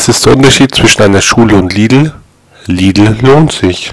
Was ist der Unterschied zwischen einer Schule und Lidl? Lidl lohnt sich.